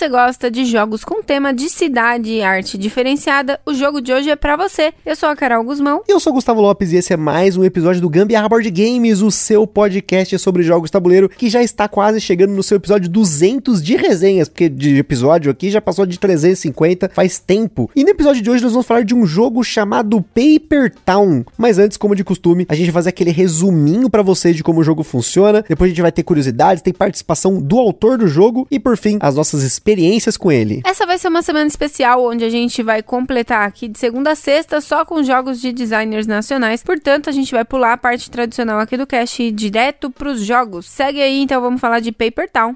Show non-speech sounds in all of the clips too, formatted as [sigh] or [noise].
Você gosta de jogos com tema de cidade e arte diferenciada, o jogo de hoje é para você. Eu sou a Carol Guzmão. Eu sou o Gustavo Lopes e esse é mais um episódio do Gambiarra Board Games, o seu podcast sobre jogos tabuleiro, que já está quase chegando no seu episódio 200 de resenhas, porque de episódio aqui já passou de 350 faz tempo. E no episódio de hoje nós vamos falar de um jogo chamado Paper Town. Mas antes, como de costume, a gente vai fazer aquele resuminho para vocês de como o jogo funciona. Depois a gente vai ter curiosidades, tem participação do autor do jogo e por fim, as nossas experiências com ele. Essa vai ser uma semana especial onde a gente vai completar aqui de segunda a sexta só com jogos de designers nacionais. Portanto, a gente vai pular a parte tradicional aqui do cast e ir direto pros jogos. Segue aí, então vamos falar de Paper Town.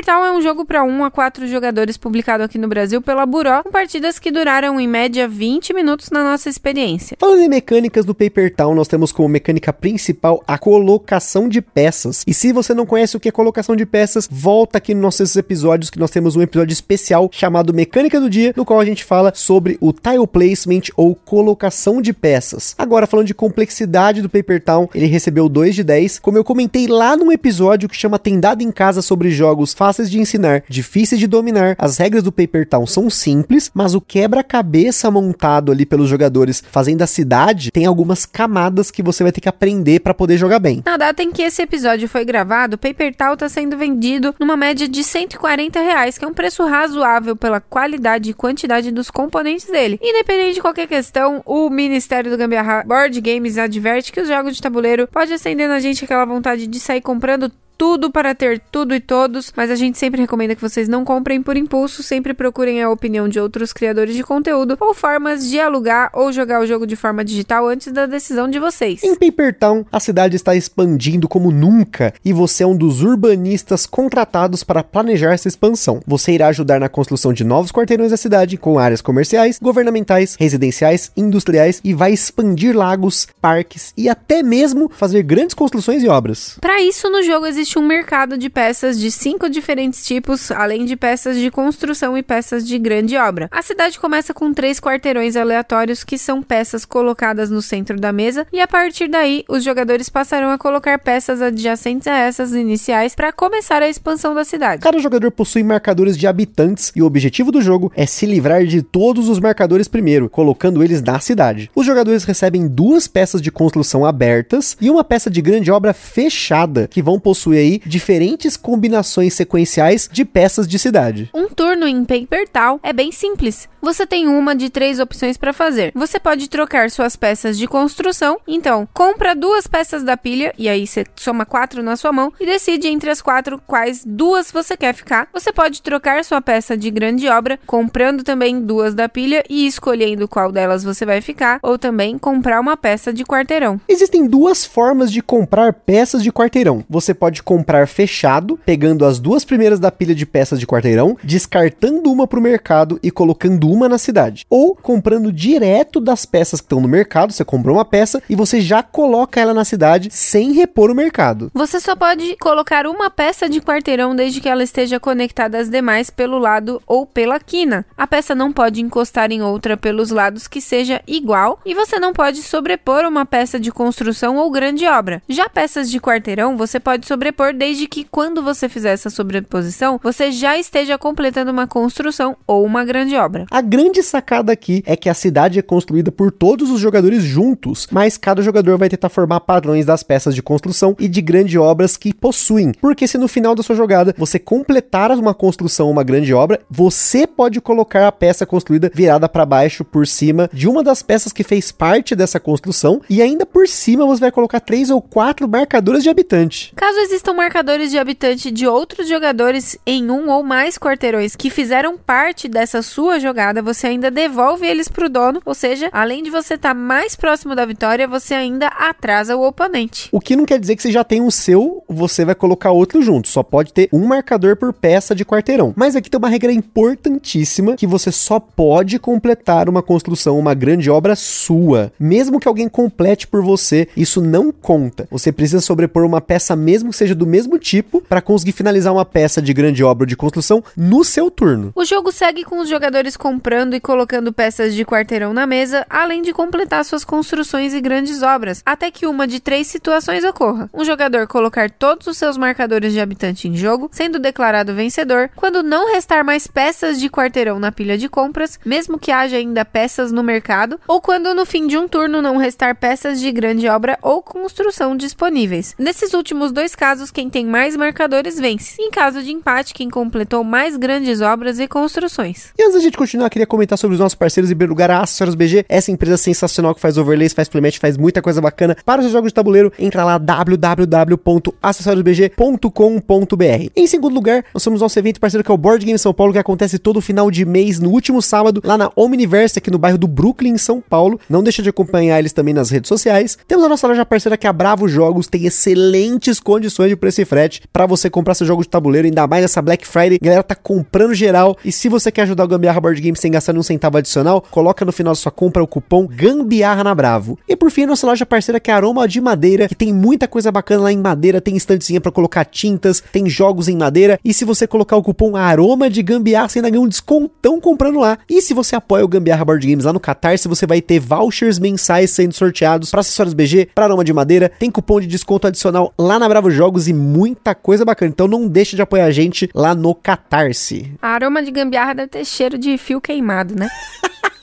Town é um jogo para 1 a 4 jogadores publicado aqui no Brasil pela Buró, com partidas que duraram em média 20 minutos na nossa experiência. Falando em mecânicas do Paper Town, nós temos como mecânica principal a colocação de peças. E se você não conhece o que é colocação de peças, volta aqui nos nossos episódios que nós temos um episódio especial chamado Mecânica do Dia, no qual a gente fala sobre o tile placement ou colocação de peças. Agora falando de complexidade do Paper Town, ele recebeu 2 de 10, como eu comentei lá num episódio que chama Tendado em Casa sobre jogos fáceis de ensinar, difíceis de dominar. As regras do Paper Town são simples, mas o quebra-cabeça montado ali pelos jogadores fazendo a cidade tem algumas camadas que você vai ter que aprender para poder jogar bem. Na data em que esse episódio foi gravado, o Paper Town está sendo vendido numa média de 140 reais, que é um preço razoável pela qualidade e quantidade dos componentes dele. Independente de qualquer questão, o Ministério do Gambiarra Board Games adverte que os jogos de tabuleiro pode acender na gente aquela vontade de sair comprando tudo para ter tudo e todos, mas a gente sempre recomenda que vocês não comprem por impulso, sempre procurem a opinião de outros criadores de conteúdo ou formas de alugar ou jogar o jogo de forma digital antes da decisão de vocês. Em Paper Town, a cidade está expandindo como nunca e você é um dos urbanistas contratados para planejar essa expansão. Você irá ajudar na construção de novos quarteirões da cidade com áreas comerciais, governamentais, residenciais, industriais e vai expandir lagos, parques e até mesmo fazer grandes construções e obras. Para isso, no jogo existe um mercado de peças de cinco diferentes tipos, além de peças de construção e peças de grande obra. A cidade começa com três quarteirões aleatórios que são peças colocadas no centro da mesa, e a partir daí os jogadores passarão a colocar peças adjacentes a essas iniciais para começar a expansão da cidade. Cada jogador possui marcadores de habitantes e o objetivo do jogo é se livrar de todos os marcadores primeiro, colocando eles na cidade. Os jogadores recebem duas peças de construção abertas e uma peça de grande obra fechada, que vão possuir aí diferentes combinações sequenciais de peças de cidade. Um turno em Paper Town é bem simples. Você tem uma de três opções para fazer. Você pode trocar suas peças de construção, então compra duas peças da pilha e aí você soma quatro na sua mão e decide entre as quatro quais duas você quer ficar. Você pode trocar sua peça de grande obra, comprando também duas da pilha e escolhendo qual delas você vai ficar, ou também comprar uma peça de quarteirão. Existem duas formas de comprar peças de quarteirão. Você pode comprar fechado, pegando as duas primeiras da pilha de peças de quarteirão, descartando uma para o mercado e colocando uma na cidade. Ou comprando direto das peças que estão no mercado, você comprou uma peça e você já coloca ela na cidade sem repor o mercado. Você só pode colocar uma peça de quarteirão desde que ela esteja conectada às demais pelo lado ou pela quina. A peça não pode encostar em outra pelos lados que seja igual e você não pode sobrepor uma peça de construção ou grande obra. Já peças de quarteirão você pode sobrepor desde que quando você fizer essa sobreposição, você já esteja completando uma construção ou uma grande obra. A grande sacada aqui é que a cidade é construída por todos os jogadores juntos, mas cada jogador vai tentar formar padrões das peças de construção e de grandes obras que possuem. Porque se no final da sua jogada você completar uma construção ou uma grande obra, você pode colocar a peça construída virada para baixo por cima de uma das peças que fez parte dessa construção e ainda por cima você vai colocar três ou quatro marcadores de habitante. Caso exista existam marcadores de habitante de outros jogadores em um ou mais quarteirões que fizeram parte dessa sua jogada, você ainda devolve eles pro dono, ou seja, além de você estar tá mais próximo da vitória, você ainda atrasa o oponente. O que não quer dizer que você já tem um seu, você vai colocar outro junto, só pode ter um marcador por peça de quarteirão. Mas aqui tem uma regra importantíssima que você só pode completar uma construção, uma grande obra sua, mesmo que alguém complete por você, isso não conta. Você precisa sobrepor uma peça mesmo que seja do mesmo tipo para conseguir finalizar uma peça de grande obra de construção no seu turno. O jogo segue com os jogadores comprando e colocando peças de quarteirão na mesa, além de completar suas construções e grandes obras, até que uma de três situações ocorra. Um jogador colocar todos os seus marcadores de habitante em jogo, sendo declarado vencedor, quando não restar mais peças de quarteirão na pilha de compras, mesmo que haja ainda peças no mercado, ou quando no fim de um turno não restar peças de grande obra ou construção disponíveis. Nesses últimos dois casos, quem tem mais marcadores vence. Em caso de empate, quem completou mais grandes obras e construções. E antes da gente continuar, queria comentar sobre os nossos parceiros e lugar a Acessórios BG, essa empresa sensacional que faz overlays, faz playmatch, faz muita coisa bacana para os jogos de tabuleiro. Entra lá www.acessoriosbg.com.br. Em segundo lugar, nós somos nosso evento parceiro que é o Board Game São Paulo, que acontece todo final de mês, no último sábado, lá na Omniverse, aqui no bairro do Brooklyn, em São Paulo. Não deixa de acompanhar eles também nas redes sociais. Temos a nossa loja parceira que é a Bravo Jogos, tem excelentes condições de preço e frete para você comprar seu jogo de tabuleiro, ainda mais nessa Black Friday. A galera tá comprando geral. E se você quer ajudar o Gambiarra Board Game sem gastar um centavo adicional, coloca no final da sua compra o cupom Gambiarra na Bravo. E por fim, a nossa loja parceira que é Aroma de Madeira, que tem muita coisa bacana lá em madeira, tem estantezinha para colocar tintas, tem jogos em madeira. E se você colocar o cupom Aroma de Gambiarra, você ainda ganha um descontão comprando lá. E se você apoia o Gambiarra Board Games lá no Catarse, você vai ter vouchers mensais sendo sorteados para acessórios BG, para Aroma de Madeira, tem cupom de desconto adicional lá na Bravo Jogos e muita coisa bacana. Então não deixe de apoiar a gente lá no Catarse. A aroma de gambiarra deve ter cheiro de fio queimado, né? [laughs]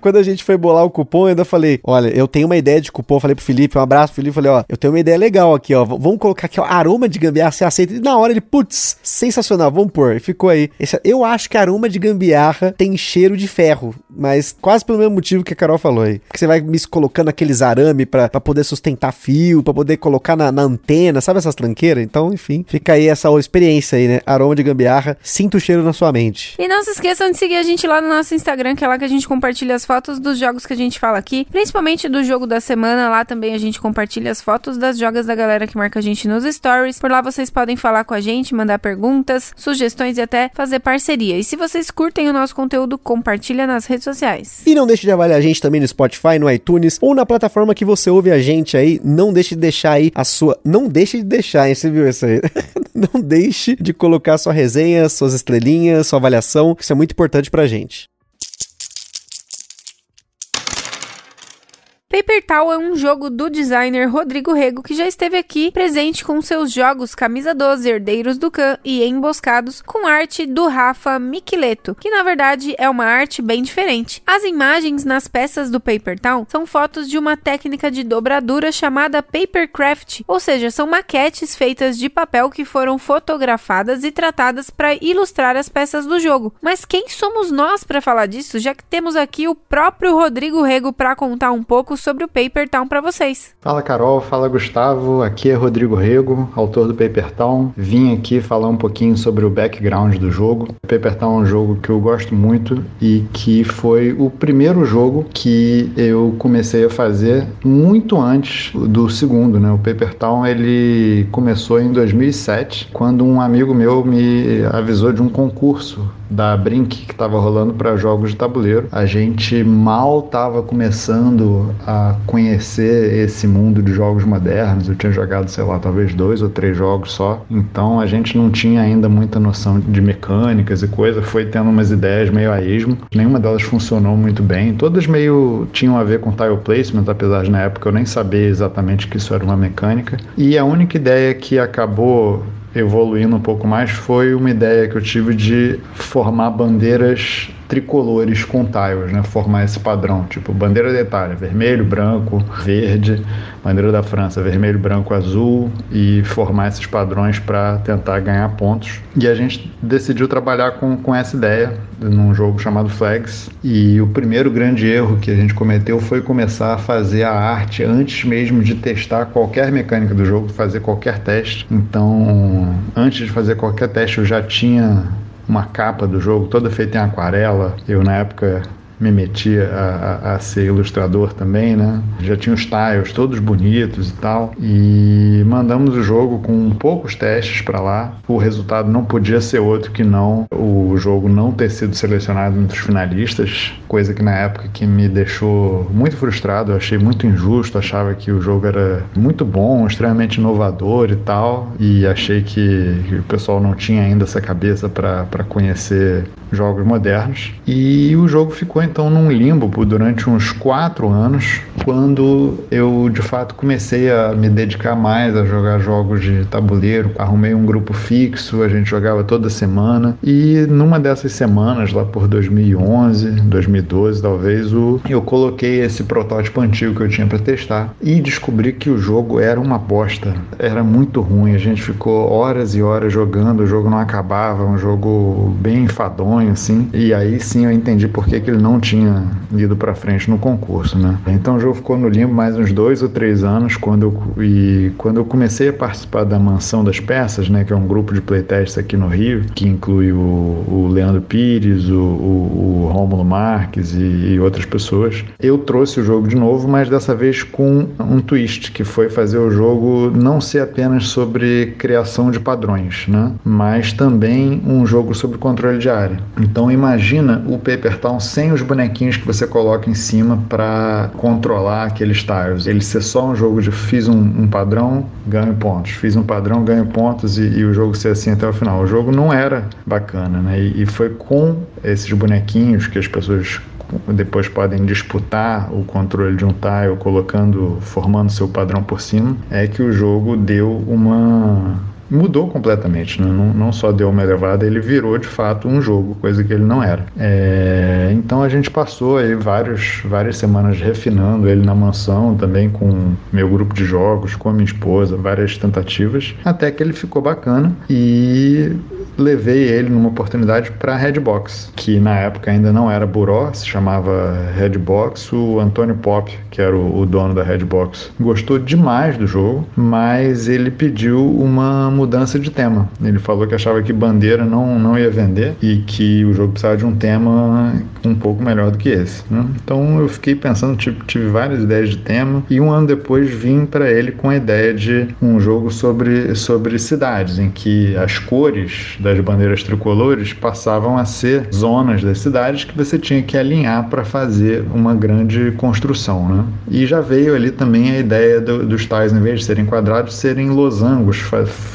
Quando a gente foi bolar o cupom, eu ainda falei: Olha, eu tenho uma ideia de cupom. Falei pro Felipe, um abraço Felipe. Falei: Ó, eu tenho uma ideia legal aqui, ó. Vamos colocar aqui, ó, aroma de gambiarra. Você aceita? E na hora ele, putz, sensacional, vamos pôr. E ficou aí. Esse, eu acho que aroma de gambiarra tem cheiro de ferro, mas quase pelo mesmo motivo que a Carol falou aí. Porque você vai me colocando aqueles arame pra, pra poder sustentar fio, pra poder colocar na, na antena, sabe essas tranqueiras? Então, enfim, fica aí essa experiência aí, né? Aroma de gambiarra, sinta o cheiro na sua mente. E não se esqueçam de seguir a gente lá no nosso Instagram, que é lá que a gente compartilha as fotos dos jogos que a gente fala aqui, principalmente do jogo da semana. Lá também a gente compartilha as fotos das jogas da galera que marca a gente nos stories. Por lá vocês podem falar com a gente, mandar perguntas, sugestões e até fazer parceria. E se vocês curtem o nosso conteúdo, compartilha nas redes sociais. E não deixe de avaliar a gente também no Spotify, no iTunes ou na plataforma que você ouve a gente aí. Não deixe de deixar aí a sua. Não deixe de deixar, hein? Você viu isso aí? [laughs] não deixe de colocar sua resenha, suas estrelinhas, sua avaliação, isso é muito importante pra gente. Paper Tau é um jogo do designer Rodrigo Rego que já esteve aqui presente com seus jogos Camisa 12, Herdeiros do Khan e Emboscados com arte do Rafa Miquileto, que na verdade é uma arte bem diferente. As imagens nas peças do Paper Town são fotos de uma técnica de dobradura chamada Papercraft, ou seja, são maquetes feitas de papel que foram fotografadas e tratadas para ilustrar as peças do jogo. Mas quem somos nós para falar disso, já que temos aqui o próprio Rodrigo Rego para contar um pouco sobre o Paper Town para vocês. Fala Carol, fala Gustavo, aqui é Rodrigo Rego, autor do Paper Town. Vim aqui falar um pouquinho sobre o background do jogo. O Paper Town é um jogo que eu gosto muito e que foi o primeiro jogo que eu comecei a fazer muito antes do segundo, né? O Paper Town ele começou em 2007, quando um amigo meu me avisou de um concurso da Brink que estava rolando para jogos de tabuleiro. A gente mal estava começando a conhecer esse mundo de jogos modernos. Eu tinha jogado, sei lá, talvez dois ou três jogos só. Então a gente não tinha ainda muita noção de mecânicas e coisa. Foi tendo umas ideias meio a esmo. Nenhuma delas funcionou muito bem. Todas meio tinham a ver com tile placement, apesar de na época eu nem saber exatamente que isso era uma mecânica. E a única ideia que acabou evoluindo um pouco mais foi uma ideia que eu tive de formar bandeiras tricolores com tiles, né? Formar esse padrão, tipo bandeira da Itália, vermelho, branco, verde, bandeira da França, vermelho, branco, azul e formar esses padrões para tentar ganhar pontos. E a gente decidiu trabalhar com, com essa ideia num jogo chamado Flags. E o primeiro grande erro que a gente cometeu foi começar a fazer a arte antes mesmo de testar qualquer mecânica do jogo, fazer qualquer teste. Então, antes de fazer qualquer teste, eu já tinha uma capa do jogo toda feita em aquarela. Eu, na época, me meti a, a, a, ser ilustrador também, né? Já tinha os tiles todos bonitos e tal. E mandamos o jogo com poucos testes para lá. O resultado não podia ser outro que não o jogo não ter sido selecionado entre os finalistas, coisa que na época que me deixou muito frustrado, eu achei muito injusto, achava que o jogo era muito bom, extremamente inovador e tal, e achei que, o pessoal não tinha ainda essa cabeça para conhecer jogos modernos. E o jogo ficou então num limbo durante uns quatro anos, quando eu de fato comecei a me dedicar mais a jogar jogos de tabuleiro. Arrumei um grupo fixo, a gente jogava toda semana. E numa dessas semanas, lá por 2011, 2012 talvez, o, eu coloquei esse protótipo antigo que eu tinha para testar e descobri que o jogo era uma bosta. Era muito ruim. A gente ficou horas e horas jogando, o jogo não acabava, um jogo bem enfadonho assim. E aí sim eu entendi por que, que ele não tinha ido para frente no concurso, né? Então o jogo ficou no limbo mais uns dois ou três anos quando eu, e quando eu comecei a participar da Mansão das Peças, né? Que é um grupo de playtests aqui no Rio, que inclui o, o Leandro Pires, o, o, o Rômulo Marques e, e outras pessoas. Eu trouxe o jogo de novo, mas dessa vez com um twist, que foi fazer o jogo não ser apenas sobre criação de padrões, né? Mas também um jogo sobre controle de área. Então imagina o Paper Town sem os bonequinhos que você coloca em cima para controlar aqueles tiles. Ele ser só um jogo de fiz um, um padrão, ganho pontos, fiz um padrão, ganho pontos e, e, o jogo ser assim até o final. O jogo não era bacana, né? E, e foi com esses bonequinhos que as pessoas depois podem disputar o controle de um tile colocando, formando seu padrão por cima, é que o jogo deu uma mudou completamente, né? não, não só deu uma elevada, ele virou de fato um jogo, coisa que ele não era. É, então a gente passou aí vários, várias semanas refinando ele na mansão, também com meu grupo de jogos, com a minha esposa, várias tentativas, até que ele ficou bacana e levei ele numa oportunidade para Redbox, que na época ainda não era Buró, se chamava Redbox. O Antônio Pop, que era o, o dono da Redbox, gostou demais do jogo, mas ele pediu uma mudança de tema. Ele falou que achava que bandeira não, não ia vender e que o jogo precisava de um tema um pouco melhor do que esse. Né? Então eu fiquei pensando, tipo, tive várias ideias de tema e um ano depois vim para ele com a ideia de um jogo sobre, sobre cidades, em que as cores das bandeiras tricolores passavam a ser zonas das cidades que você tinha que alinhar para fazer uma grande construção. Né? E já veio ali também a ideia do, dos tais, em vez de serem quadrados, serem losangos,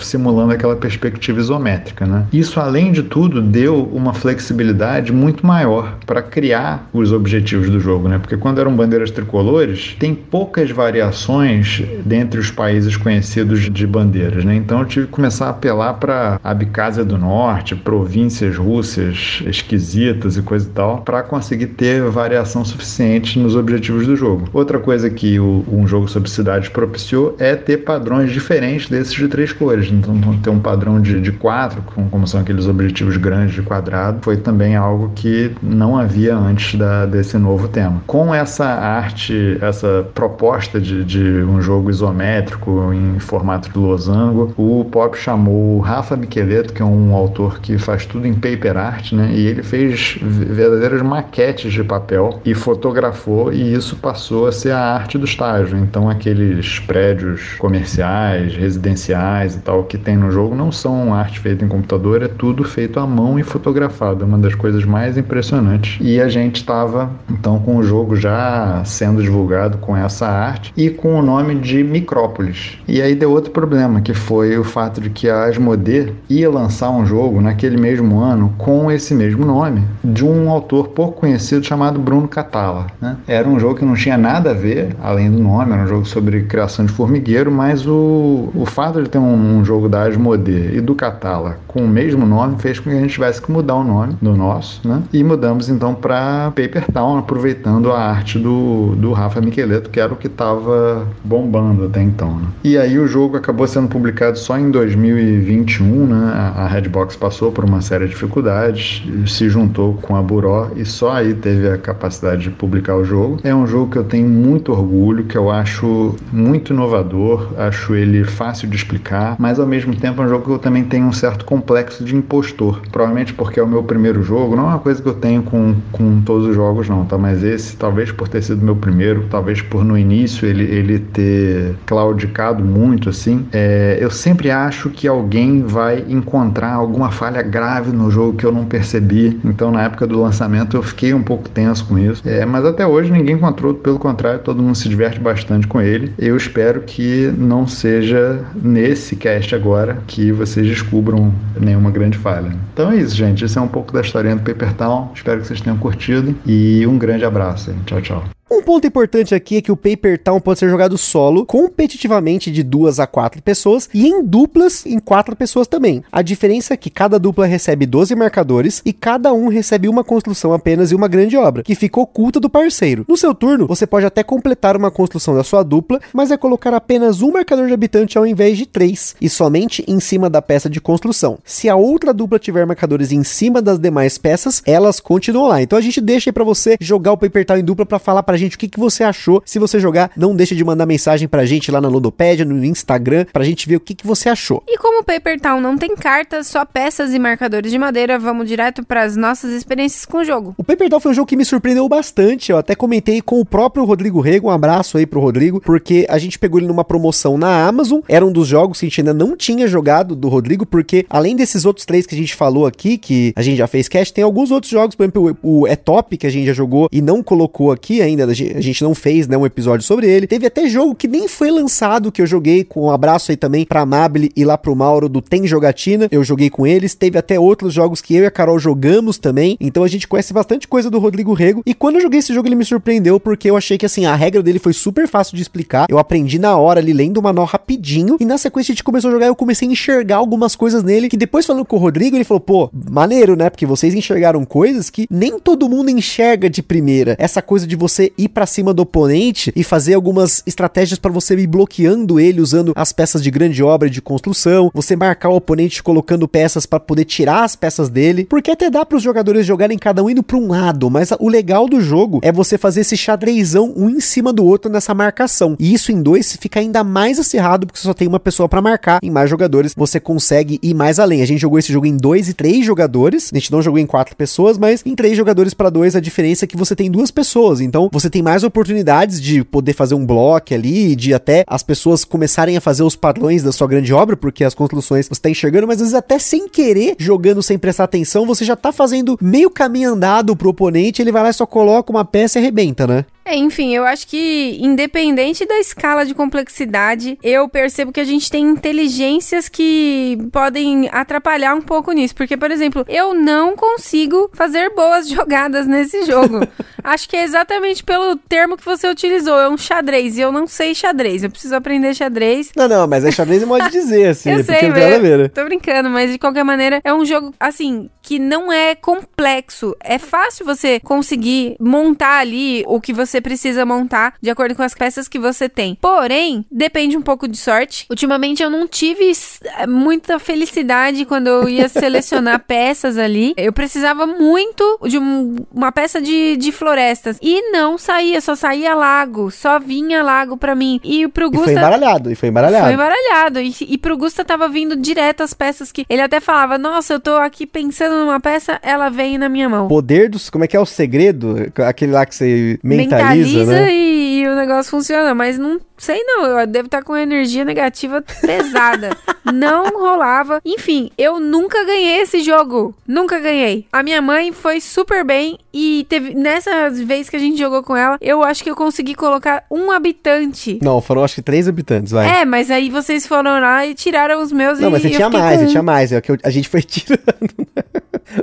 simulando aquela perspectiva isométrica. Né? Isso, além de tudo, deu uma flexibilidade muito maior para criar os objetivos do jogo, né? porque quando eram bandeiras tricolores, tem poucas variações dentre os países conhecidos de bandeiras. Né? Então eu tive que começar a apelar para a Abcásia do Norte, províncias russas esquisitas e coisa e tal, para conseguir ter variação suficiente nos objetivos do jogo. Outra coisa que o, um jogo sobre cidades propiciou é ter padrões diferentes desses de três cores. Então, ter um padrão de, de quatro, como são aqueles objetivos grandes de quadrado, foi também algo que não havia antes da, desse novo tema. Com essa arte, essa proposta de, de um jogo isométrico em formato de losango, o Pop chamou o Rafa Micheleto, que é um autor que faz tudo em paper art, né? E ele fez verdadeiras maquetes de papel e fotografou e isso passou a ser a arte do estágio. Então aqueles prédios comerciais, residenciais e tal que tem no jogo não são arte feita em computador, é tudo feito à mão e fotografado. É uma das coisas mais impressionantes. E a gente estava então com o jogo já sendo divulgado com essa arte e com o nome de Micrópolis. E aí deu outro problema, que foi o fato de que a Asmodee ia lançar um jogo naquele mesmo ano com esse mesmo nome, de um autor pouco conhecido chamado Bruno Catala. Né? Era um jogo que não tinha nada a ver, além do nome, era um jogo sobre criação de formigueiro, mas o, o fato de ter um, um jogo jogo da Asmodee e do Catala com o mesmo nome fez com que a gente tivesse que mudar o nome do nosso, né? E mudamos então para Paper Town, aproveitando a arte do, do Rafa Micheleto, que era o que estava bombando até então. Né? E aí o jogo acabou sendo publicado só em 2021, né? A Redbox passou por uma série de dificuldades, se juntou com a Buró e só aí teve a capacidade de publicar o jogo. É um jogo que eu tenho muito orgulho, que eu acho muito inovador, acho ele fácil de explicar, mas ao mesmo tempo é um jogo que eu também tenho um certo complexo de impostor. Provavelmente porque é o meu primeiro jogo, não é uma coisa que eu tenho com, com todos os jogos, não, tá? Mas esse, talvez por ter sido meu primeiro, talvez por no início ele, ele ter claudicado muito, assim, é, eu sempre acho que alguém vai encontrar alguma falha grave no jogo que eu não percebi. Então, na época do lançamento, eu fiquei um pouco tenso com isso. É, mas até hoje ninguém encontrou, pelo contrário, todo mundo se diverte bastante com ele. Eu espero que não seja nesse cast agora que vocês descubram nenhuma grande falha. Então é isso, gente. Esse é um pouco da historinha do Paper Town. Espero que vocês tenham curtido e um grande abraço. Tchau, tchau. Um ponto importante aqui é que o Paper Town pode ser jogado solo, competitivamente de duas a quatro pessoas e em duplas em quatro pessoas também. A diferença é que cada dupla recebe 12 marcadores e cada um recebe uma construção apenas e uma grande obra, que fica oculta do parceiro. No seu turno, você pode até completar uma construção da sua dupla, mas é colocar apenas um marcador de habitante ao invés de três, e somente em cima da peça de construção. Se a outra dupla tiver marcadores em cima das demais peças, elas continuam lá. Então a gente deixa aí pra você jogar o Paper Town em dupla para falar pra gente o que, que você achou. Se você jogar, não deixa de mandar mensagem pra gente lá na Ludopédia, no Instagram, pra gente ver o que, que você achou. E como o Paper Town não tem cartas, só peças e marcadores de madeira, vamos direto para as nossas experiências com o jogo. O Paper Town foi um jogo que me surpreendeu bastante. Eu até comentei com o próprio Rodrigo Rego. Um abraço aí pro Rodrigo, porque a gente pegou ele numa promoção na Amazon. Era um dos jogos que a gente ainda não tinha jogado do Rodrigo, porque além desses outros três que a gente falou aqui, que a gente já fez cast, tem alguns outros jogos, por exemplo, o, o É Top, que a gente já jogou e não colocou aqui ainda. A gente, não fez né, um episódio sobre ele. Teve até jogo que nem foi lançado, que eu joguei com um abraço aí também pra Amabile e lá pro Mauro do Tem Jogatina. Eu joguei com eles. Teve até outros jogos que eu e a Carol jogamos também. Então a gente conhece bastante coisa do Rodrigo Rego. E quando eu joguei esse jogo, ele me surpreendeu, porque eu achei que assim, a regra dele foi super fácil de explicar. Eu aprendi na hora ali, lendo o manual rapidinho. E na sequência a gente começou a jogar, eu comecei a enxergar algumas coisas nele. Que depois falando com o Rodrigo, ele falou: pô, maneiro, né? Porque vocês enxergaram coisas que nem todo mundo enxerga de primeira. Essa coisa de você ir para cima do oponente e fazer algumas estratégias para você ir bloqueando ele usando as peças de grande obra e de construção, você marcar o oponente colocando peças para poder tirar as peças dele, porque até dá para os jogadores jogarem cada um indo para um lado, mas o legal do jogo é você fazer esse xadrezão um em cima do outro nessa marcação. E isso em dois fica ainda mais acirrado porque só tem uma pessoa para marcar. Em mais jogadores você consegue ir mais além. A gente jogou esse jogo em dois e três jogadores. A gente não jogou em quatro pessoas, mas em três jogadores para dois a diferença é que você tem duas pessoas. Então você tem mais oportunidades de poder fazer um bloco ali, de até as pessoas começarem a fazer os padrões da sua grande obra, porque as construções você tá enxergando, mas às vezes até sem querer, jogando sem prestar atenção, você já tá fazendo meio caminho andado pro oponente, ele vai lá e só coloca uma peça e arrebenta, né? É, enfim, eu acho que independente da escala de complexidade, eu percebo que a gente tem inteligências que podem atrapalhar um pouco nisso. Porque, por exemplo, eu não consigo fazer boas [laughs] jogadas nesse jogo. acho que é exatamente pelo termo que você utilizou. É um xadrez. E eu não sei xadrez. Eu preciso aprender xadrez. Não, não, mas é xadrez pode dizer, [laughs] assim. eu é sei, ver, né? Tô brincando, mas de qualquer maneira, é um jogo, assim, que não é complexo. É fácil você conseguir montar ali o que você precisa montar de acordo com as peças que você tem. Porém, depende um pouco de sorte. Ultimamente eu não tive eh, muita felicidade quando eu ia [laughs] selecionar peças ali. Eu precisava muito de um- uma peça de, de florestas. E não saía, só saía lago. Só vinha lago pra mim. E pro E foi Gusta. embaralhado, e foi embaralhado. Foi embaralhado. E, e pro Gusta tava vindo direto as peças que. Ele até falava: Nossa, eu tô aqui pensando numa peça, ela vem na minha mão. Poder dos. Como é que é o segredo? Aquele lá que você mentaliza, né? e, e o negócio funciona, mas não sei não, eu devo estar com energia negativa pesada. [laughs] não rolava. Enfim, eu nunca ganhei esse jogo. Nunca ganhei. A minha mãe foi super bem e teve nessa vez que a gente jogou com ela, eu acho que eu consegui colocar um habitante. Não, foram acho que três habitantes, vai. É, mas aí vocês foram lá e tiraram os meus Não, e mas você eu tinha mais, com você tinha mais. É o que eu- a gente foi [laughs] tirando.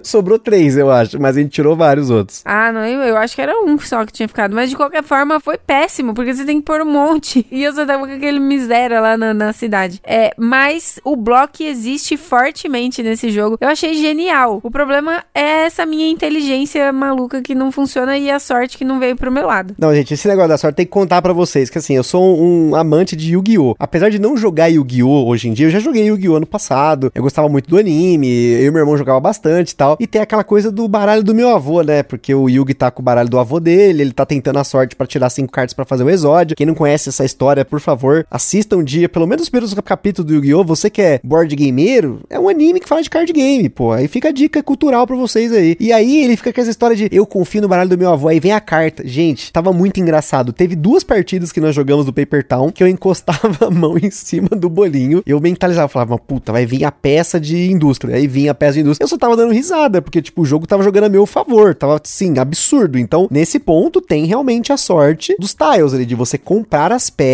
Sobrou três, eu acho, mas a gente tirou vários outros. Ah, não, eu, eu acho que era um só que tinha ficado. Mas de qualquer forma foi péssimo, porque você tem que pôr um monte. E eu só tava com aquele miséria lá na, na cidade. É, mas o bloco existe fortemente nesse jogo. Eu achei genial. O problema é essa minha inteligência maluca que não funciona e a sorte que não veio pro meu lado. Não, gente, esse negócio da sorte tem que contar para vocês que assim, eu sou um amante de Yu-Gi-Oh! Apesar de não jogar Yu-Gi-Oh! hoje em dia, eu já joguei Yu-Gi-Oh! ano passado. Eu gostava muito do anime, eu e meu irmão jogava bastante e tal. E tem aquela coisa do baralho do meu avô, né? Porque o Yugi tá com o baralho do avô dele, ele tá tentando a sorte para tirar cinco cartas para fazer o exódio. Quem não conhece essa história, por favor, assista um dia, pelo menos os primeiros capítulos do Yu-Gi-Oh! Você que é board gameiro, é um anime que fala de card game, pô. Aí fica a dica cultural para vocês aí. E aí ele fica com essa história de eu confio no baralho do meu avô, aí vem a carta. Gente, tava muito engraçado. Teve duas partidas que nós jogamos do Paper Town que eu encostava [laughs] a mão em cima do bolinho. Eu mentalizava, falava, puta, vai vir a peça de indústria. Aí vinha a peça de indústria. Eu só tava dando risada, porque, tipo, o jogo tava jogando a meu favor. Tava, sim, absurdo. Então, nesse ponto, tem realmente a sorte dos tiles ali, de você comprar as peças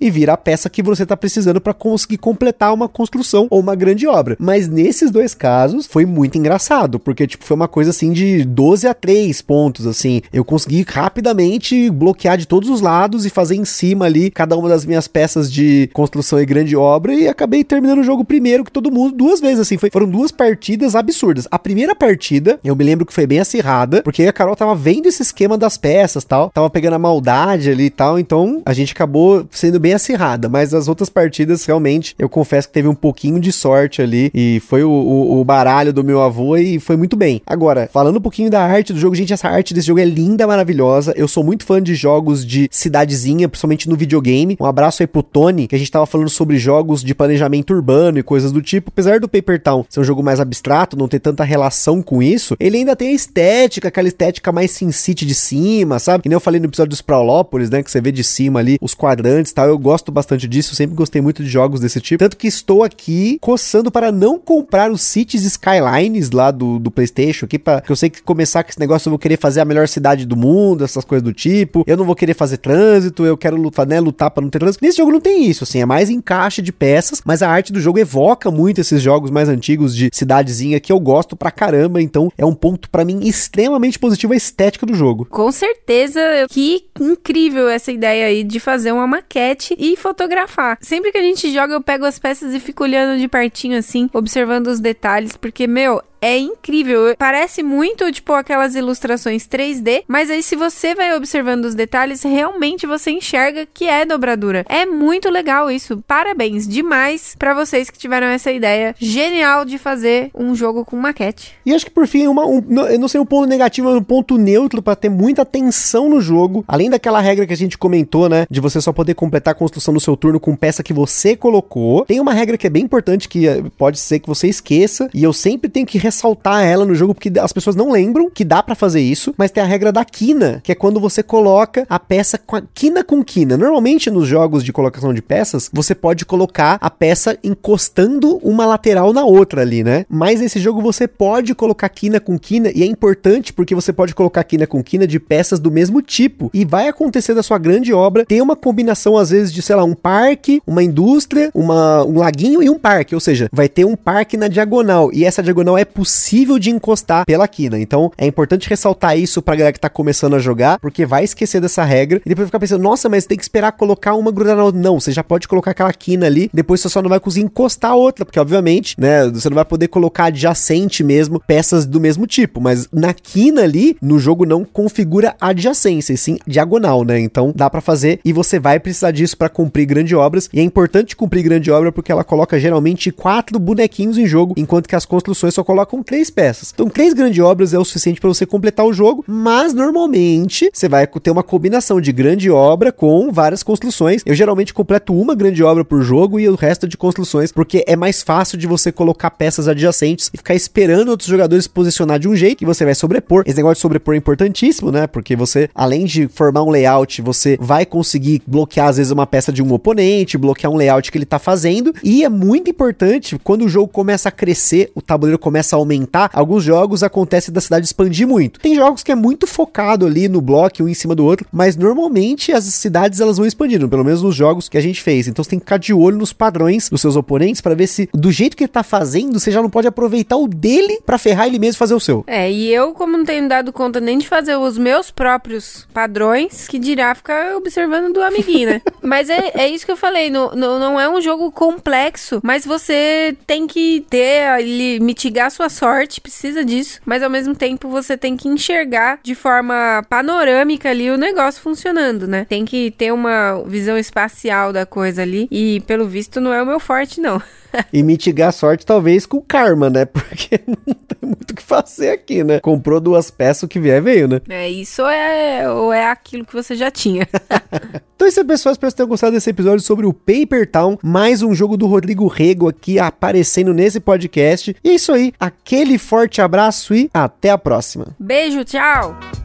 e vir a peça que você tá precisando para conseguir completar uma construção ou uma grande obra. Mas nesses dois casos, foi muito engraçado, porque, tipo, foi uma coisa assim de 12 a 3 pontos, assim. Eu consegui rapidamente bloquear de todos os lados e fazer em cima ali cada uma das minhas peças de construção e grande obra e acabei terminando o jogo primeiro que todo mundo duas vezes, assim. Foi, foram duas partidas absurdas. A primeira partida, eu me lembro que foi bem acirrada, porque a Carol tava vendo esse esquema das peças tal, tava pegando a maldade ali e tal, então a gente acabou sendo bem acirrada. Mas as outras partidas, realmente, eu confesso que teve um pouquinho de sorte ali e foi o, o, o baralho do meu avô e foi muito bem. Agora, falando um pouquinho da arte do jogo, gente, essa arte desse jogo é linda, maravilhosa. Eu sou muito fã de jogos de cidadezinha, principalmente no videogame. Um abraço aí pro Tony, que a gente tava falando sobre jogos de planejamento urbano e coisas do tipo. Apesar do Paper Town ser um jogo mais abstrato, não ter tanta relação com isso, ele ainda tem a estética, aquela estética mais Sin City de cima, sabe? Que nem eu falei no episódio dos Prolópolis, né? Que você vê de cima ali os quadrantes tal. Eu gosto bastante disso, sempre gostei muito de jogos desse tipo. Tanto que estou aqui coçando para não comprar os Cities Skylines lá do, do PlayStation aqui, para que eu sei que começar com esse negócio eu vou querer fazer a melhor cidade do mundo, essas coisas do tipo. Eu não vou querer fazer trânsito, eu quero lutar, né? Lutar para não ter trânsito. Nesse jogo não tem isso, assim, é mais encaixe de peças, mas a arte do jogo evoca muito esses jogos mais antigos de cidadezinha que eu gosto pra caramba, então é um ponto para mim extremamente positivo a estética do jogo. Com certeza, que incrível essa ideia aí de fazer uma maquete e fotografar. Sempre que a gente joga, eu pego as peças e fico olhando de pertinho assim, observando os detalhes, porque, meu, é incrível. Parece muito, tipo, aquelas ilustrações 3D, mas aí se você vai observando os detalhes, realmente você enxerga que é dobradura. É muito legal isso. Parabéns demais para vocês que tiveram essa ideia genial de fazer um jogo com maquete. E acho que por fim, uma, um, eu não sei um ponto negativo, mas um ponto neutro para ter muita atenção no jogo. Além daquela regra que a gente comentou, né, de você só poder completar a construção no seu turno com peça que você colocou. Tem uma regra que é bem importante que eh, pode ser que você esqueça e eu sempre tenho que ressaltar ela no jogo, porque as pessoas não lembram que dá para fazer isso, mas tem a regra da quina, que é quando você coloca a peça com a quina com quina. Normalmente nos jogos de colocação de peças, você pode colocar a peça encostando uma lateral na outra ali, né? Mas nesse jogo você pode colocar quina com quina e é importante porque você pode colocar quina com quina de peças do mesmo tipo e vai acontecer da sua grande obra ter uma combinação às vezes de, sei lá, um parque, uma indústria, uma, um laguinho e um parque, ou seja, vai ter um parque na diagonal e essa diagonal é possível de encostar pela quina. Então é importante ressaltar isso pra galera que tá começando a jogar, porque vai esquecer dessa regra e depois ficar pensando, nossa, mas tem que esperar colocar uma grudar na outra. Não, você já pode colocar aquela quina ali, depois você só não vai conseguir encostar a outra, porque obviamente, né, você não vai poder colocar adjacente mesmo peças do mesmo tipo, mas na quina ali, no jogo não configura adjacência, e sim diagonal, né? Então dá para fazer e você vai precisar disso para cumprir grandes obras, e é importante cumprir grande obra porque ela coloca geralmente quatro bonequinhos em jogo, enquanto que as construções só colocam com três peças. Então, três grandes obras é o suficiente para você completar o jogo, mas normalmente você vai ter uma combinação de grande obra com várias construções. Eu geralmente completo uma grande obra por jogo e o resto de construções, porque é mais fácil de você colocar peças adjacentes e ficar esperando outros jogadores posicionar de um jeito e você vai sobrepor. Esse negócio de sobrepor é importantíssimo, né? Porque você, além de formar um layout, você vai conseguir bloquear às vezes uma peça de um oponente, bloquear um layout que ele tá fazendo. E é muito importante quando o jogo começa a crescer, o tabuleiro começa a aumentar, alguns jogos acontece da cidade expandir muito. Tem jogos que é muito focado ali no bloco, um em cima do outro, mas normalmente as cidades elas vão expandindo, pelo menos nos jogos que a gente fez. Então você tem que ficar de olho nos padrões dos seus oponentes para ver se do jeito que ele tá fazendo, você já não pode aproveitar o dele para ferrar ele mesmo e fazer o seu. É, e eu, como não tenho dado conta nem de fazer os meus próprios padrões, que dirá ficar observando do amiguinho, né? [laughs] mas é, é isso que eu falei, no, no, não é um jogo complexo, mas você tem que ter ali, mitigar sua sorte, precisa disso, mas ao mesmo tempo você tem que enxergar de forma panorâmica ali o negócio funcionando, né? Tem que ter uma visão espacial da coisa ali, e pelo visto não é o meu forte, não. [laughs] [laughs] e mitigar a sorte talvez com karma, né? [laughs] Porque não tem muito o que fazer aqui, né? Comprou duas peças, o que vier veio, né? É, isso é, ou é aquilo que você já tinha. [laughs] então é isso aí, pessoal. Espero que tenham gostado desse episódio sobre o Paper Town. Mais um jogo do Rodrigo Rego aqui aparecendo nesse podcast. E é isso aí. Aquele forte abraço e até a próxima. Beijo, tchau!